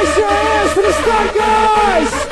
Congratulations for the Guys!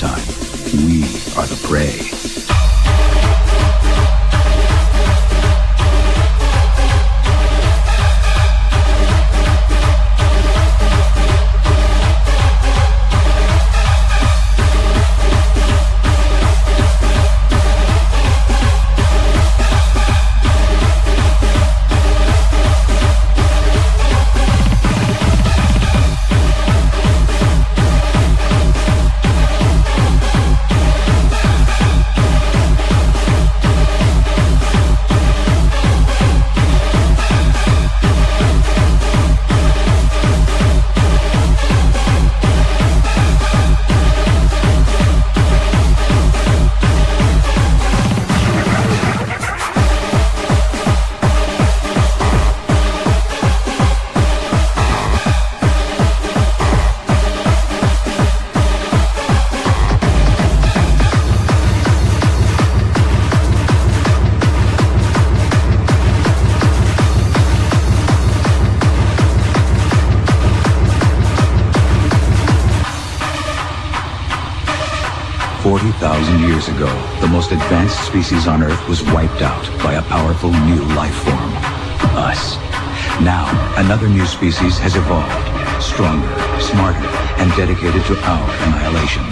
Time, we are the prey. 40,000 years ago, the most advanced species on Earth was wiped out by a powerful new life form. Us. Now, another new species has evolved. Stronger, smarter, and dedicated to our annihilation.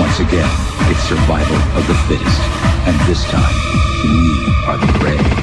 Once again, it's survival of the fittest. And this time, we are the prey.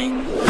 morning.